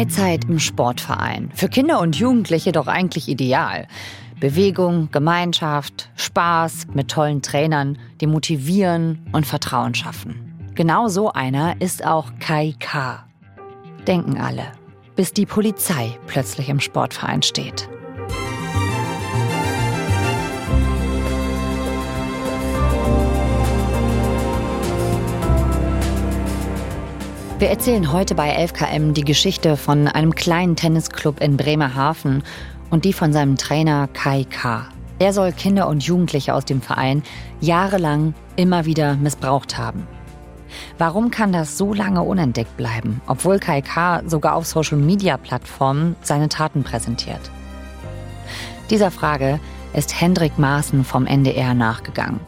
Freizeit im Sportverein. Für Kinder und Jugendliche doch eigentlich ideal. Bewegung, Gemeinschaft, Spaß mit tollen Trainern, die motivieren und Vertrauen schaffen. Genau so einer ist auch Kai K. Denken alle, bis die Polizei plötzlich im Sportverein steht. Wir erzählen heute bei 11KM die Geschichte von einem kleinen Tennisclub in Bremerhaven und die von seinem Trainer Kai K. Er soll Kinder und Jugendliche aus dem Verein jahrelang immer wieder missbraucht haben. Warum kann das so lange unentdeckt bleiben, obwohl Kai K. sogar auf Social-Media-Plattformen seine Taten präsentiert? Dieser Frage ist Hendrik Maaßen vom NDR nachgegangen.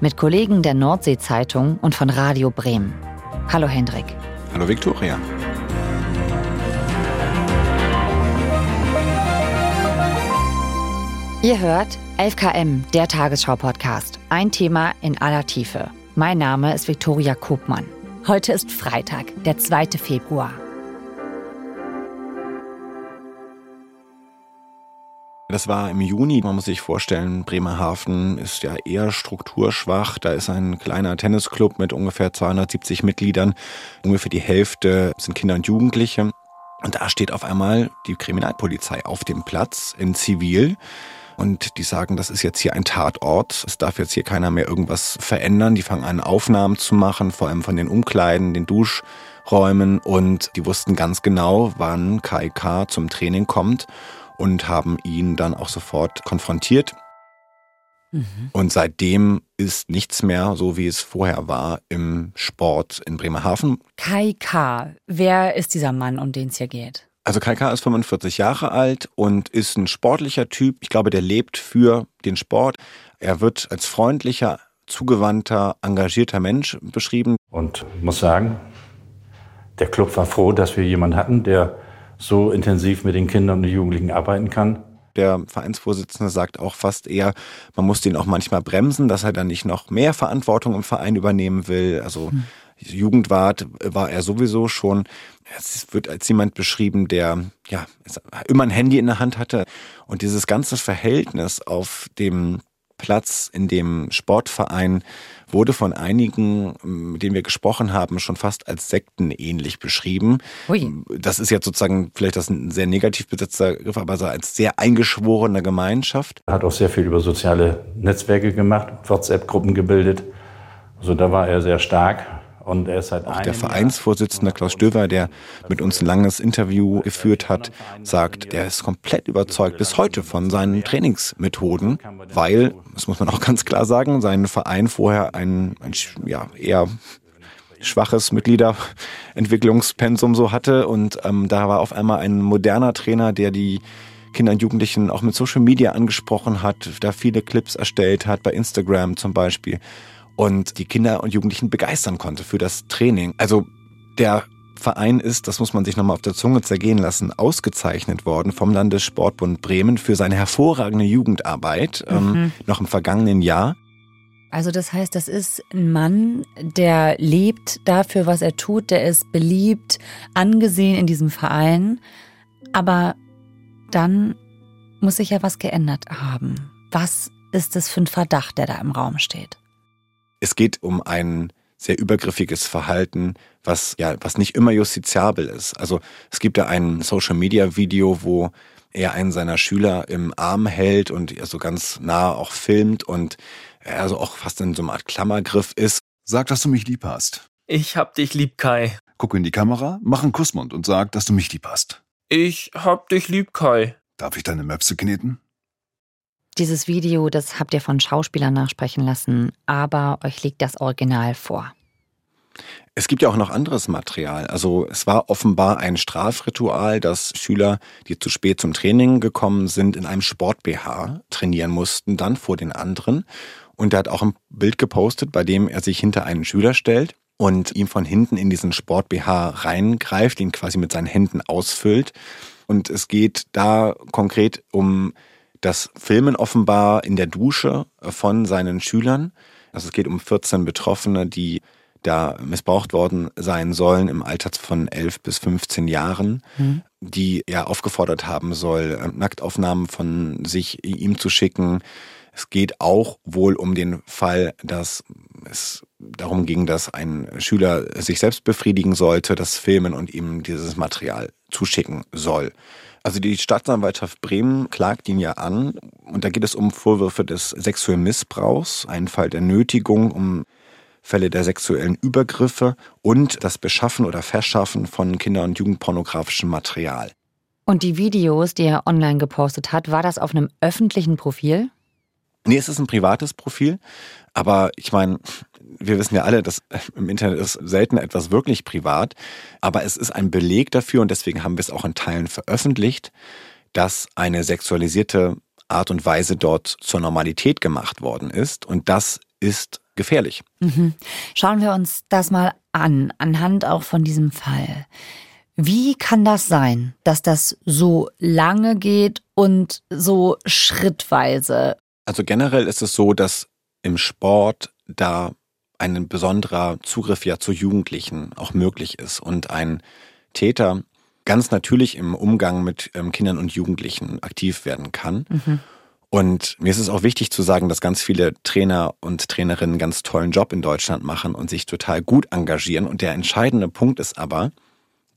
Mit Kollegen der Nordsee-Zeitung und von Radio Bremen. Hallo Hendrik. Hallo Viktoria. Ihr hört 11KM, der Tagesschau-Podcast. Ein Thema in aller Tiefe. Mein Name ist Viktoria Kopmann. Heute ist Freitag, der 2. Februar. Das war im Juni. Man muss sich vorstellen, Bremerhaven ist ja eher strukturschwach. Da ist ein kleiner Tennisclub mit ungefähr 270 Mitgliedern. Ungefähr die Hälfte sind Kinder und Jugendliche. Und da steht auf einmal die Kriminalpolizei auf dem Platz in Zivil. Und die sagen, das ist jetzt hier ein Tatort. Es darf jetzt hier keiner mehr irgendwas verändern. Die fangen an, Aufnahmen zu machen, vor allem von den Umkleiden, den Duschräumen. Und die wussten ganz genau, wann KIK zum Training kommt und haben ihn dann auch sofort konfrontiert. Mhm. Und seitdem ist nichts mehr so, wie es vorher war im Sport in Bremerhaven. Kai K., wer ist dieser Mann, um den es hier geht? Also Kai K. ist 45 Jahre alt und ist ein sportlicher Typ. Ich glaube, der lebt für den Sport. Er wird als freundlicher, zugewandter, engagierter Mensch beschrieben. Und muss sagen, der Club war froh, dass wir jemanden hatten, der so intensiv mit den Kindern und Jugendlichen arbeiten kann. Der Vereinsvorsitzende sagt auch fast eher, man muss den auch manchmal bremsen, dass er dann nicht noch mehr Verantwortung im Verein übernehmen will. Also hm. Jugendwart war er sowieso schon. Es wird als jemand beschrieben, der ja immer ein Handy in der Hand hatte und dieses ganze Verhältnis auf dem Platz in dem Sportverein wurde von einigen, mit denen wir gesprochen haben, schon fast als sektenähnlich beschrieben. Ui. Das ist jetzt sozusagen vielleicht das ein sehr negativ besetzter Griff, aber so als sehr eingeschworene Gemeinschaft. Er hat auch sehr viel über soziale Netzwerke gemacht, WhatsApp-Gruppen gebildet. Also da war er sehr stark. Auch der Vereinsvorsitzende Klaus Stöver, der mit uns ein langes Interview geführt hat, sagt, er ist komplett überzeugt bis heute von seinen Trainingsmethoden, weil, das muss man auch ganz klar sagen, sein Verein vorher ein, ein ja, eher schwaches Mitgliederentwicklungspensum so hatte. Und ähm, da war auf einmal ein moderner Trainer, der die Kinder und Jugendlichen auch mit Social Media angesprochen hat, da viele Clips erstellt hat, bei Instagram zum Beispiel und die Kinder und Jugendlichen begeistern konnte für das Training. Also der Verein ist, das muss man sich nochmal auf der Zunge zergehen lassen, ausgezeichnet worden vom Landessportbund Bremen für seine hervorragende Jugendarbeit ähm, mhm. ähm, noch im vergangenen Jahr. Also das heißt, das ist ein Mann, der lebt dafür, was er tut, der ist beliebt, angesehen in diesem Verein, aber dann muss sich ja was geändert haben. Was ist es für ein Verdacht, der da im Raum steht? Es geht um ein sehr übergriffiges Verhalten, was ja, was nicht immer justiziabel ist. Also es gibt ja ein Social Media Video, wo er einen seiner Schüler im Arm hält und so ganz nah auch filmt und er also auch fast in so einer Art Klammergriff ist. Sag, dass du mich lieb hast. Ich hab dich lieb, Kai. Guck in die Kamera, mach einen Kussmund und sag, dass du mich lieb hast. Ich hab dich lieb, Kai. Darf ich deine Möpse kneten? Dieses Video, das habt ihr von Schauspielern nachsprechen lassen, aber euch liegt das Original vor. Es gibt ja auch noch anderes Material. Also es war offenbar ein Strafritual, dass Schüler, die zu spät zum Training gekommen sind, in einem Sport-BH trainieren mussten, dann vor den anderen. Und er hat auch ein Bild gepostet, bei dem er sich hinter einen Schüler stellt und ihm von hinten in diesen Sport-BH reingreift, ihn quasi mit seinen Händen ausfüllt. Und es geht da konkret um das Filmen offenbar in der Dusche von seinen Schülern. Also es geht um 14 Betroffene, die da missbraucht worden sein sollen im Alter von 11 bis 15 Jahren. Mhm. die er aufgefordert haben soll, äh, Nacktaufnahmen von sich ihm zu schicken. Es geht auch wohl um den Fall, dass es darum ging, dass ein Schüler sich selbst befriedigen sollte, das filmen und ihm dieses Material zuschicken soll. Also die Staatsanwaltschaft Bremen klagt ihn ja an und da geht es um Vorwürfe des sexuellen Missbrauchs, einen Fall der Nötigung, um Fälle der sexuellen Übergriffe und das Beschaffen oder Verschaffen von Kinder- und Jugendpornografischem Material. Und die Videos, die er online gepostet hat, war das auf einem öffentlichen Profil? Nee, es ist ein privates Profil, aber ich meine, wir wissen ja alle, dass im Internet ist selten etwas wirklich privat, aber es ist ein Beleg dafür und deswegen haben wir es auch in Teilen veröffentlicht, dass eine sexualisierte Art und Weise dort zur Normalität gemacht worden ist und das ist gefährlich. Mhm. Schauen wir uns das mal an, anhand auch von diesem Fall. Wie kann das sein, dass das so lange geht und so schrittweise? Also generell ist es so, dass im Sport da ein besonderer Zugriff ja zu Jugendlichen auch möglich ist und ein Täter ganz natürlich im Umgang mit ähm, Kindern und Jugendlichen aktiv werden kann. Mhm. Und mir ist es auch wichtig zu sagen, dass ganz viele Trainer und Trainerinnen einen ganz tollen Job in Deutschland machen und sich total gut engagieren. Und der entscheidende Punkt ist aber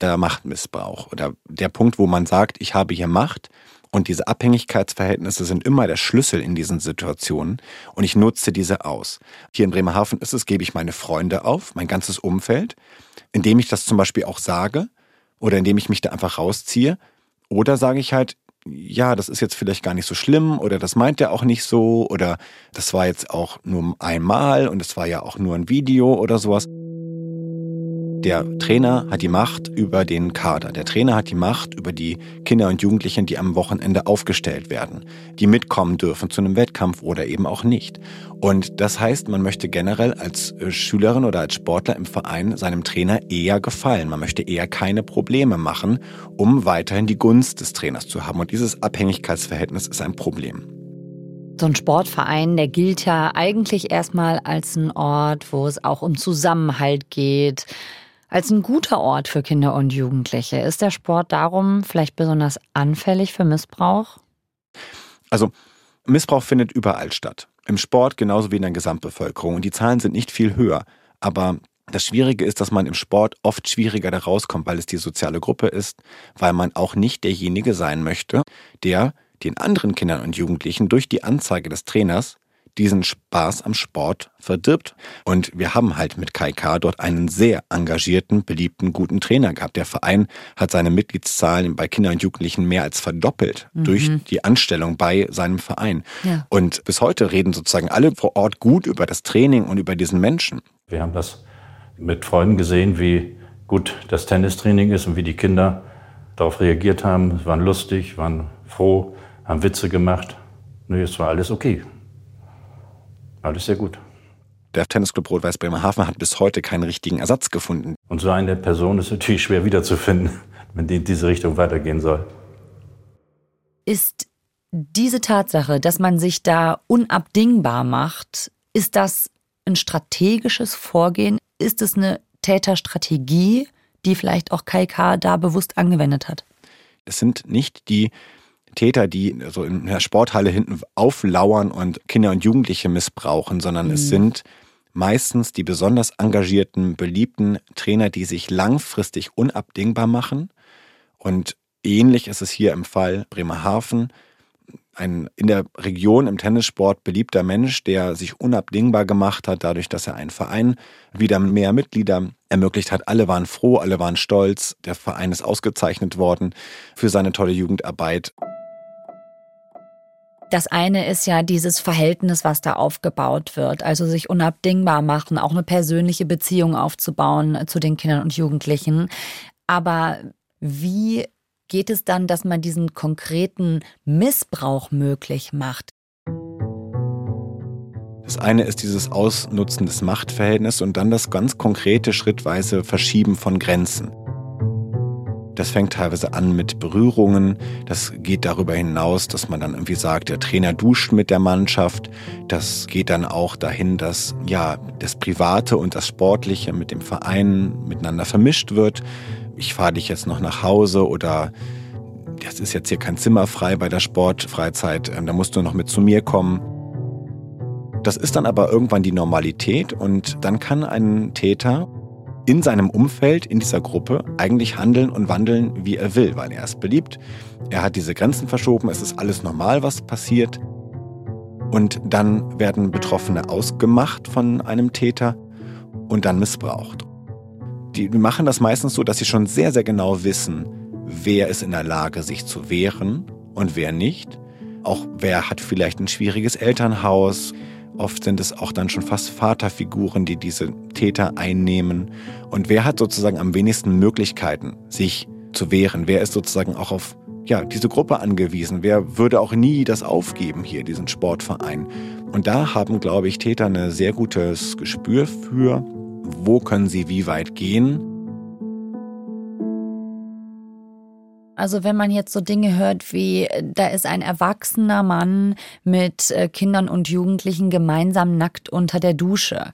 der Machtmissbrauch oder der Punkt, wo man sagt, ich habe hier Macht und diese Abhängigkeitsverhältnisse sind immer der Schlüssel in diesen Situationen und ich nutze diese aus. Hier in Bremerhaven ist es, gebe ich meine Freunde auf, mein ganzes Umfeld, indem ich das zum Beispiel auch sage oder indem ich mich da einfach rausziehe. Oder sage ich halt, ja, das ist jetzt vielleicht gar nicht so schlimm oder das meint er auch nicht so oder das war jetzt auch nur einmal und es war ja auch nur ein Video oder sowas. Der Trainer hat die Macht über den Kader. Der Trainer hat die Macht über die Kinder und Jugendlichen, die am Wochenende aufgestellt werden, die mitkommen dürfen zu einem Wettkampf oder eben auch nicht. Und das heißt, man möchte generell als äh, Schülerin oder als Sportler im Verein seinem Trainer eher gefallen. Man möchte eher keine Probleme machen, um weiterhin die Gunst des Trainers zu haben. Und dieses Abhängigkeitsverhältnis ist ein Problem. So ein Sportverein, der gilt ja eigentlich erstmal als ein Ort, wo es auch um Zusammenhalt geht, als ein guter Ort für Kinder und Jugendliche. Ist der Sport darum vielleicht besonders anfällig für Missbrauch? Also Missbrauch findet überall statt. Im Sport genauso wie in der Gesamtbevölkerung. Und die Zahlen sind nicht viel höher. Aber das Schwierige ist, dass man im Sport oft schwieriger da rauskommt, weil es die soziale Gruppe ist, weil man auch nicht derjenige sein möchte, der den anderen Kindern und Jugendlichen durch die Anzeige des Trainers diesen Spaß am Sport verdirbt. Und wir haben halt mit Kai K. dort einen sehr engagierten, beliebten, guten Trainer gehabt. Der Verein hat seine Mitgliedszahlen bei Kindern und Jugendlichen mehr als verdoppelt mhm. durch die Anstellung bei seinem Verein. Ja. Und bis heute reden sozusagen alle vor Ort gut über das Training und über diesen Menschen. Wir haben das mit Freunden gesehen, wie gut das Tennistraining ist und wie die Kinder darauf reagiert haben. Sie waren lustig, waren froh, haben Witze gemacht. Nö, es war alles okay. Alles sehr gut. Der Tennisclub Rot-Weiß Bremerhaven hat bis heute keinen richtigen Ersatz gefunden. Und so eine Person ist natürlich schwer wiederzufinden, wenn die in diese Richtung weitergehen soll. Ist diese Tatsache, dass man sich da unabdingbar macht, ist das ein strategisches Vorgehen? Ist es eine Täterstrategie, die vielleicht auch KK da bewusst angewendet hat? Es sind nicht die Täter, die so in der Sporthalle hinten auflauern und Kinder und Jugendliche missbrauchen, sondern mhm. es sind meistens die besonders engagierten, beliebten Trainer, die sich langfristig unabdingbar machen. Und ähnlich ist es hier im Fall Bremerhaven. Ein in der Region im Tennissport beliebter Mensch, der sich unabdingbar gemacht hat, dadurch, dass er einen Verein wieder mehr Mitglieder ermöglicht hat. Alle waren froh, alle waren stolz. Der Verein ist ausgezeichnet worden für seine tolle Jugendarbeit. Das eine ist ja dieses Verhältnis, was da aufgebaut wird, also sich unabdingbar machen, auch eine persönliche Beziehung aufzubauen zu den Kindern und Jugendlichen. Aber wie geht es dann, dass man diesen konkreten Missbrauch möglich macht? Das eine ist dieses Ausnutzen des Machtverhältnisses und dann das ganz konkrete schrittweise Verschieben von Grenzen. Das fängt teilweise an mit Berührungen. Das geht darüber hinaus, dass man dann irgendwie sagt, der Trainer duscht mit der Mannschaft. Das geht dann auch dahin, dass ja das Private und das Sportliche mit dem Verein miteinander vermischt wird. Ich fahre dich jetzt noch nach Hause oder das ist jetzt hier kein Zimmer frei bei der Sportfreizeit. Ähm, da musst du noch mit zu mir kommen. Das ist dann aber irgendwann die Normalität und dann kann ein Täter in seinem Umfeld, in dieser Gruppe, eigentlich handeln und wandeln, wie er will, weil er ist beliebt. Er hat diese Grenzen verschoben, es ist alles normal, was passiert. Und dann werden Betroffene ausgemacht von einem Täter und dann missbraucht. Die machen das meistens so, dass sie schon sehr, sehr genau wissen, wer ist in der Lage, sich zu wehren und wer nicht. Auch wer hat vielleicht ein schwieriges Elternhaus, Oft sind es auch dann schon fast Vaterfiguren, die diese Täter einnehmen. Und wer hat sozusagen am wenigsten Möglichkeiten, sich zu wehren? Wer ist sozusagen auch auf ja, diese Gruppe angewiesen? Wer würde auch nie das aufgeben hier, diesen Sportverein? Und da haben, glaube ich, Täter ein sehr gutes Gespür für, wo können sie wie weit gehen Also wenn man jetzt so Dinge hört wie, da ist ein erwachsener Mann mit äh, Kindern und Jugendlichen gemeinsam nackt unter der Dusche.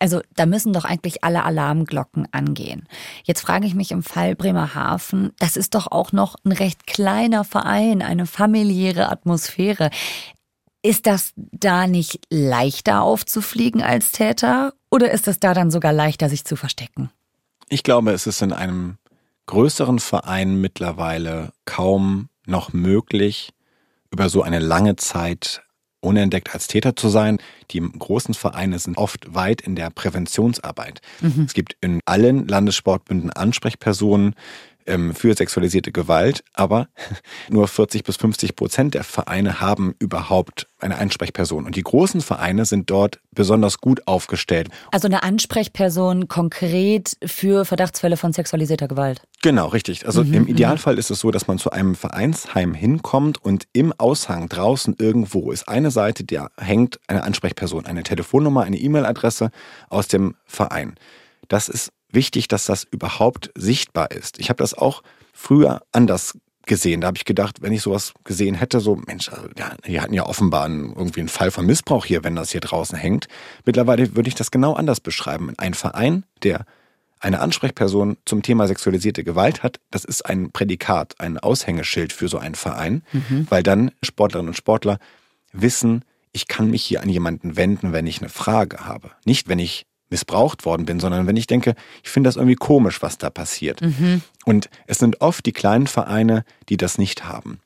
Also da müssen doch eigentlich alle Alarmglocken angehen. Jetzt frage ich mich im Fall Bremerhaven, das ist doch auch noch ein recht kleiner Verein, eine familiäre Atmosphäre. Ist das da nicht leichter aufzufliegen als Täter oder ist es da dann sogar leichter, sich zu verstecken? Ich glaube, es ist in einem größeren Vereinen mittlerweile kaum noch möglich, über so eine lange Zeit unentdeckt als Täter zu sein. Die großen Vereine sind oft weit in der Präventionsarbeit. Mhm. Es gibt in allen Landessportbünden Ansprechpersonen, ähm, für sexualisierte Gewalt, aber nur 40 bis 50 Prozent der Vereine haben überhaupt eine Ansprechperson. Und die großen Vereine sind dort besonders gut aufgestellt. Also eine Ansprechperson konkret für Verdachtsfälle von sexualisierter Gewalt. Genau, richtig. Also mhm, im mhm. Idealfall ist es so, dass man zu einem Vereinsheim hinkommt und im Aushang draußen irgendwo ist eine Seite, da hängt eine Ansprechperson, eine Telefonnummer, eine E-Mail-Adresse aus dem Verein. Das ist wichtig, dass das überhaupt sichtbar ist. Ich habe das auch früher anders gesehen. Da habe ich gedacht, wenn ich sowas gesehen hätte, so, Mensch, also, ja, die hatten ja offenbar einen, irgendwie einen Fall von Missbrauch hier, wenn das hier draußen hängt. Mittlerweile würde ich das genau anders beschreiben. Ein Verein, der eine Ansprechperson zum Thema sexualisierte Gewalt hat, das ist ein Prädikat, ein Aushängeschild für so einen Verein, mhm. weil dann Sportlerinnen und Sportler wissen, ich kann mich hier an jemanden wenden, wenn ich eine Frage habe. Nicht, wenn ich missbraucht worden bin, sondern wenn ich denke, ich finde das irgendwie komisch, was da passiert. Mhm. Und es sind oft die kleinen Vereine, die das nicht haben.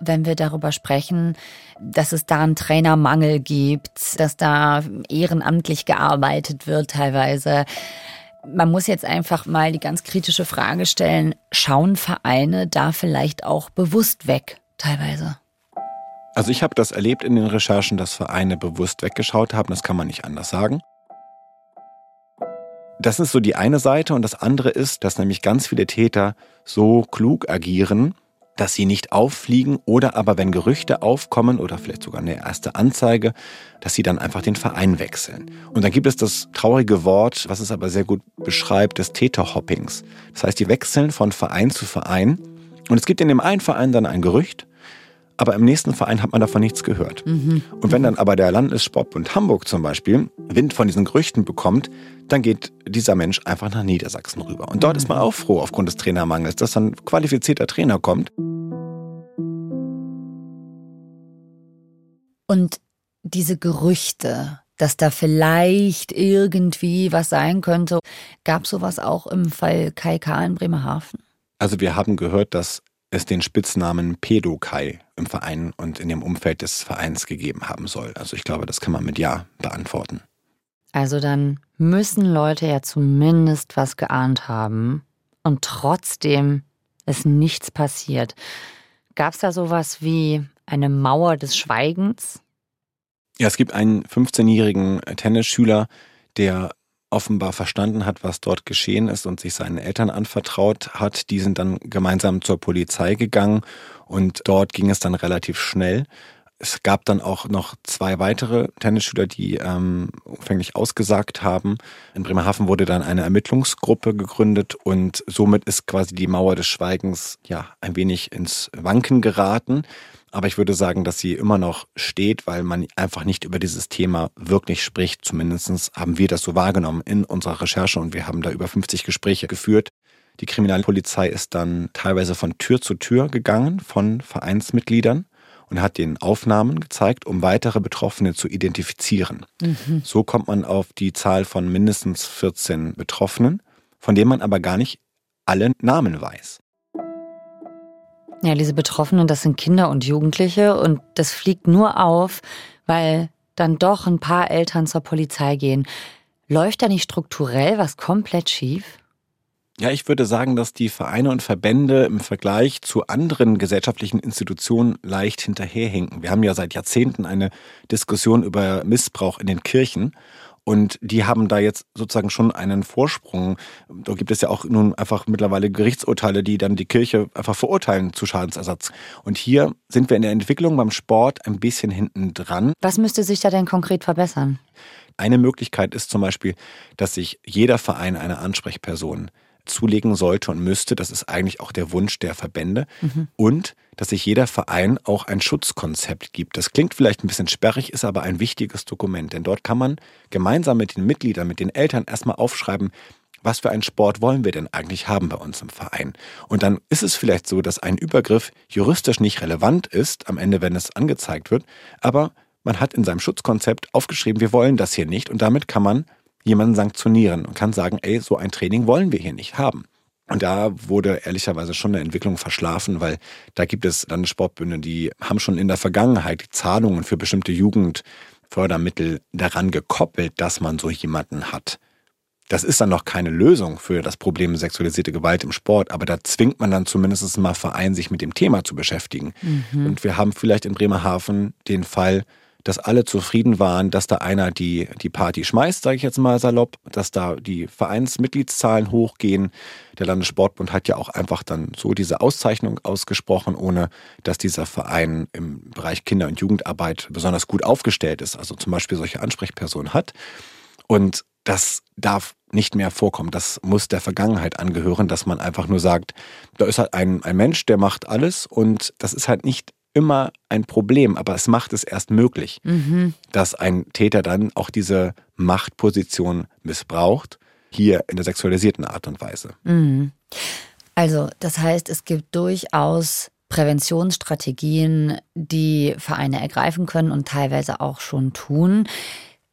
Wenn wir darüber sprechen, dass es da einen Trainermangel gibt, dass da ehrenamtlich gearbeitet wird teilweise, man muss jetzt einfach mal die ganz kritische Frage stellen, schauen Vereine da vielleicht auch bewusst weg teilweise? Also ich habe das erlebt in den Recherchen, dass Vereine bewusst weggeschaut haben, das kann man nicht anders sagen. Das ist so die eine Seite und das andere ist, dass nämlich ganz viele Täter so klug agieren, dass sie nicht auffliegen oder aber wenn Gerüchte aufkommen oder vielleicht sogar eine erste Anzeige, dass sie dann einfach den Verein wechseln. Und dann gibt es das traurige Wort, was es aber sehr gut beschreibt, des Täterhoppings. Das heißt, die wechseln von Verein zu Verein und es gibt in dem einen Verein dann ein Gerücht aber im nächsten Verein hat man davon nichts gehört. Mhm. Und wenn dann aber der Landessportbund Hamburg zum Beispiel Wind von diesen Gerüchten bekommt, dann geht dieser Mensch einfach nach Niedersachsen rüber. Und dort ist man auch froh aufgrund des Trainermangels, dass dann qualifizierter Trainer kommt. Und diese Gerüchte, dass da vielleicht irgendwie was sein könnte, gab sowas auch im Fall Kai K. in Bremerhaven? Also wir haben gehört, dass es den Spitznamen Pedokai im Verein und in dem Umfeld des Vereins gegeben haben soll. Also ich glaube, das kann man mit Ja beantworten. Also dann müssen Leute ja zumindest was geahnt haben und trotzdem ist nichts passiert. Gab es da sowas wie eine Mauer des Schweigens? Ja, es gibt einen 15-jährigen Tennisschüler, der offenbar verstanden hat, was dort geschehen ist und sich seinen Eltern anvertraut hat. Die sind dann gemeinsam zur Polizei gegangen und dort ging es dann relativ schnell. Es gab dann auch noch zwei weitere Tennisschüler, die ähm, umfänglich ausgesagt haben. In Bremerhaven wurde dann eine Ermittlungsgruppe gegründet und somit ist quasi die Mauer des Schweigens ja ein wenig ins Wanken geraten. Aber ich würde sagen, dass sie immer noch steht, weil man einfach nicht über dieses Thema wirklich spricht. Zumindest haben wir das so wahrgenommen in unserer Recherche und wir haben da über 50 Gespräche geführt. Die Kriminalpolizei ist dann teilweise von Tür zu Tür gegangen von Vereinsmitgliedern und hat den Aufnahmen gezeigt, um weitere Betroffene zu identifizieren. Mhm. So kommt man auf die Zahl von mindestens 14 Betroffenen, von denen man aber gar nicht alle Namen weiß. Ja, diese Betroffenen, das sind Kinder und Jugendliche und das fliegt nur auf, weil dann doch ein paar Eltern zur Polizei gehen. Läuft da nicht strukturell was komplett schief? Ja, ich würde sagen, dass die Vereine und Verbände im Vergleich zu anderen gesellschaftlichen Institutionen leicht hinterherhinken. Wir haben ja seit Jahrzehnten eine Diskussion über Missbrauch in den Kirchen. Und die haben da jetzt sozusagen schon einen Vorsprung. Da gibt es ja auch nun einfach mittlerweile Gerichtsurteile, die dann die Kirche einfach verurteilen zu Schadensersatz. Und hier sind wir in der Entwicklung beim Sport ein bisschen hinten dran. Was müsste sich da denn konkret verbessern? Eine Möglichkeit ist zum Beispiel, dass sich jeder Verein eine Ansprechperson zulegen sollte und müsste. Das ist eigentlich auch der Wunsch der Verbände. Mhm. Und dass sich jeder Verein auch ein Schutzkonzept gibt. Das klingt vielleicht ein bisschen sperrig, ist aber ein wichtiges Dokument. Denn dort kann man gemeinsam mit den Mitgliedern, mit den Eltern erstmal aufschreiben, was für einen Sport wollen wir denn eigentlich haben bei uns im Verein? Und dann ist es vielleicht so, dass ein Übergriff juristisch nicht relevant ist, am Ende, wenn es angezeigt wird, aber man hat in seinem Schutzkonzept aufgeschrieben, wir wollen das hier nicht und damit kann man jemanden sanktionieren und kann sagen, ey, so ein Training wollen wir hier nicht haben. Und da wurde ehrlicherweise schon eine Entwicklung verschlafen, weil da gibt es Landessportbünde, die haben schon in der Vergangenheit die Zahlungen für bestimmte Jugendfördermittel daran gekoppelt, dass man so jemanden hat. Das ist dann noch keine Lösung für das Problem sexualisierte Gewalt im Sport, aber da zwingt man dann zumindest mal Verein, sich mit dem Thema zu beschäftigen. Mhm. Und wir haben vielleicht in Bremerhaven den Fall, dass alle zufrieden waren, dass da einer die, die Party schmeißt, sage ich jetzt mal salopp, dass da die Vereinsmitgliedszahlen hochgehen. Der Landessportbund hat ja auch einfach dann so diese Auszeichnung ausgesprochen, ohne dass dieser Verein im Bereich Kinder- und Jugendarbeit besonders gut aufgestellt ist, also zum Beispiel solche Ansprechpersonen hat. Und das darf nicht mehr vorkommen. Das muss der Vergangenheit angehören, dass man einfach nur sagt, da ist halt ein, ein Mensch, der macht alles und das ist halt nicht immer ein Problem, aber es macht es erst möglich, mhm. dass ein Täter dann auch diese Machtposition missbraucht, hier in der sexualisierten Art und Weise. Mhm. Also, das heißt, es gibt durchaus Präventionsstrategien, die Vereine ergreifen können und teilweise auch schon tun.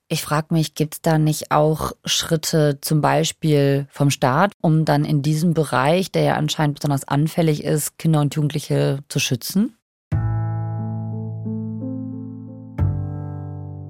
Ich frage mich, gibt es da nicht auch Schritte zum Beispiel vom Staat, um dann in diesem Bereich, der ja anscheinend besonders anfällig ist, Kinder und Jugendliche zu schützen?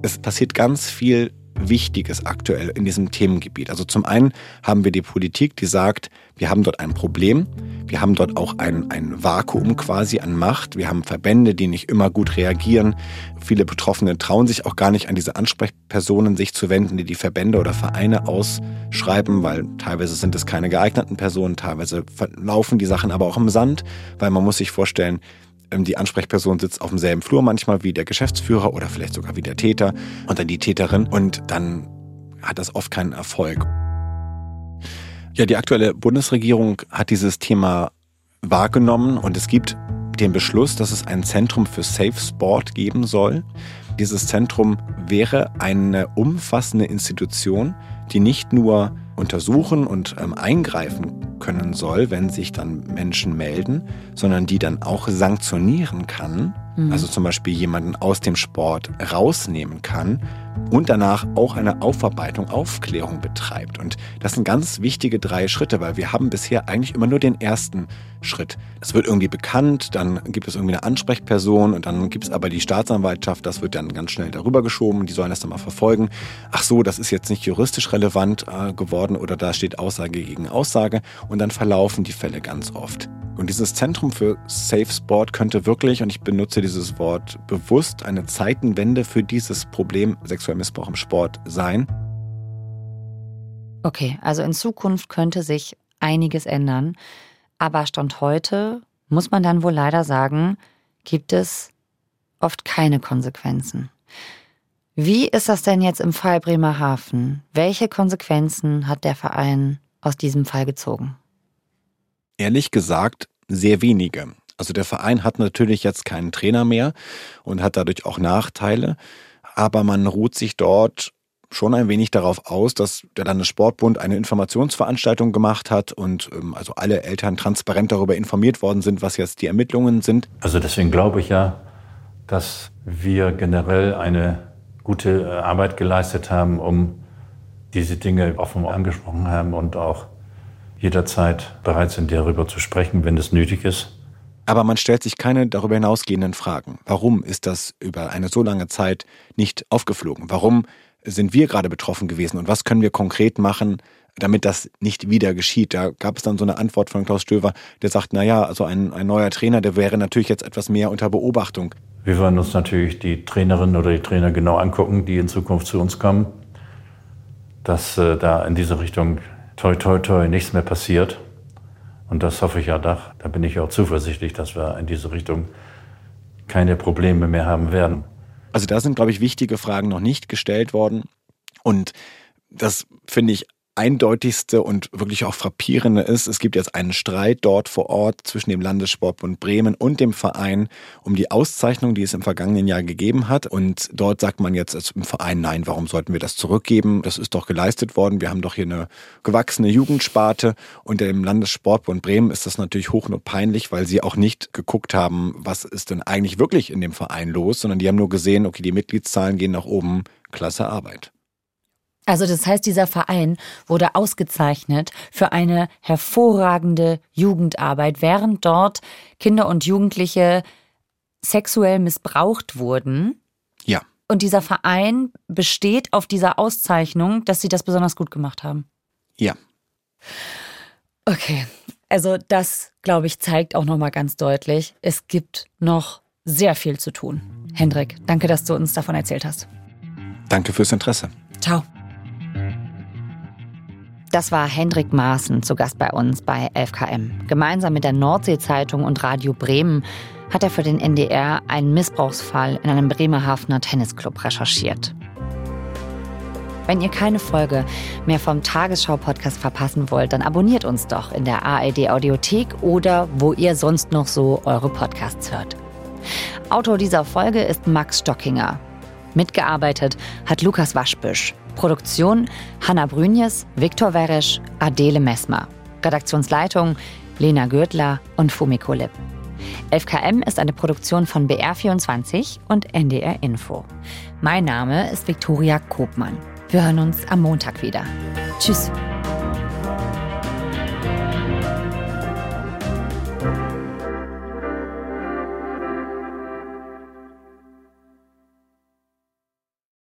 Es passiert ganz viel Wichtiges aktuell in diesem Themengebiet. Also zum einen haben wir die Politik, die sagt, wir haben dort ein Problem, wir haben dort auch ein, ein Vakuum quasi an Macht, wir haben Verbände, die nicht immer gut reagieren. Viele Betroffene trauen sich auch gar nicht an diese Ansprechpersonen sich zu wenden, die die Verbände oder Vereine ausschreiben, weil teilweise sind es keine geeigneten Personen, teilweise laufen die Sachen aber auch im Sand, weil man muss sich vorstellen, die Ansprechperson sitzt auf demselben Flur manchmal wie der Geschäftsführer oder vielleicht sogar wie der Täter und dann die Täterin und dann hat das oft keinen Erfolg. Ja, die aktuelle Bundesregierung hat dieses Thema wahrgenommen und es gibt den Beschluss, dass es ein Zentrum für Safe Sport geben soll. Dieses Zentrum wäre eine umfassende Institution, die nicht nur untersuchen und ähm, eingreifen können soll, wenn sich dann Menschen melden, sondern die dann auch sanktionieren kann, mhm. also zum Beispiel jemanden aus dem Sport rausnehmen kann und danach auch eine Aufarbeitung, Aufklärung betreibt. Und das sind ganz wichtige drei Schritte, weil wir haben bisher eigentlich immer nur den ersten Schritt. Es wird irgendwie bekannt, dann gibt es irgendwie eine Ansprechperson und dann gibt es aber die Staatsanwaltschaft, das wird dann ganz schnell darüber geschoben, die sollen das dann mal verfolgen. Ach so, das ist jetzt nicht juristisch relevant äh, geworden oder da steht Aussage gegen Aussage und dann verlaufen die Fälle ganz oft. Und dieses Zentrum für Safe Sport könnte wirklich, und ich benutze dieses Wort bewusst, eine Zeitenwende für dieses Problem sexueller Missbrauch im Sport sein. Okay, also in Zukunft könnte sich einiges ändern. Aber Stand heute muss man dann wohl leider sagen, gibt es oft keine Konsequenzen. Wie ist das denn jetzt im Fall Bremerhaven? Welche Konsequenzen hat der Verein aus diesem Fall gezogen? Ehrlich gesagt, sehr wenige. Also der Verein hat natürlich jetzt keinen Trainer mehr und hat dadurch auch Nachteile, aber man ruht sich dort schon ein wenig darauf aus, dass der Landessportbund eine Informationsveranstaltung gemacht hat und ähm, also alle Eltern transparent darüber informiert worden sind, was jetzt die Ermittlungen sind. Also deswegen glaube ich ja, dass wir generell eine gute äh, Arbeit geleistet haben, um diese Dinge offen angesprochen haben und auch jederzeit bereit sind, darüber zu sprechen, wenn es nötig ist. Aber man stellt sich keine darüber hinausgehenden Fragen. Warum ist das über eine so lange Zeit nicht aufgeflogen? Warum sind wir gerade betroffen gewesen und was können wir konkret machen, damit das nicht wieder geschieht? Da gab es dann so eine Antwort von Klaus Stöver, der sagt, na ja, also ein, ein neuer Trainer, der wäre natürlich jetzt etwas mehr unter Beobachtung. Wir wollen uns natürlich die Trainerinnen oder die Trainer genau angucken, die in Zukunft zu uns kommen, dass äh, da in diese Richtung toi toi toi nichts mehr passiert. Und das hoffe ich ja doch. Da bin ich auch zuversichtlich, dass wir in diese Richtung keine Probleme mehr haben werden. Also da sind, glaube ich, wichtige Fragen noch nicht gestellt worden. Und das finde ich eindeutigste und wirklich auch frappierende ist, es gibt jetzt einen Streit dort vor Ort zwischen dem Landessportbund Bremen und dem Verein um die Auszeichnung, die es im vergangenen Jahr gegeben hat. Und dort sagt man jetzt im Verein, nein, warum sollten wir das zurückgeben? Das ist doch geleistet worden. Wir haben doch hier eine gewachsene Jugendsparte. Und dem Landessportbund Bremen ist das natürlich hoch und peinlich, weil sie auch nicht geguckt haben, was ist denn eigentlich wirklich in dem Verein los, sondern die haben nur gesehen, okay, die Mitgliedszahlen gehen nach oben. Klasse Arbeit. Also das heißt, dieser Verein wurde ausgezeichnet für eine hervorragende Jugendarbeit, während dort Kinder und Jugendliche sexuell missbraucht wurden. Ja. Und dieser Verein besteht auf dieser Auszeichnung, dass sie das besonders gut gemacht haben. Ja. Okay, also das, glaube ich, zeigt auch nochmal ganz deutlich, es gibt noch sehr viel zu tun. Hendrik, danke, dass du uns davon erzählt hast. Danke fürs Interesse. Ciao. Das war Hendrik Maaßen zu Gast bei uns bei 11KM. Gemeinsam mit der Nordsee-Zeitung und Radio Bremen hat er für den NDR einen Missbrauchsfall in einem Bremerhavener Tennisclub recherchiert. Wenn ihr keine Folge mehr vom Tagesschau-Podcast verpassen wollt, dann abonniert uns doch in der ARD-Audiothek oder wo ihr sonst noch so eure Podcasts hört. Autor dieser Folge ist Max Stockinger. Mitgearbeitet hat Lukas Waschbüsch. Produktion Hanna Brünjes, Viktor Weresch, Adele Messmer. Redaktionsleitung Lena Gürtler und Fumiko Lipp. 11KM ist eine Produktion von BR24 und NDR Info. Mein Name ist Viktoria Kobmann. Wir hören uns am Montag wieder. Tschüss.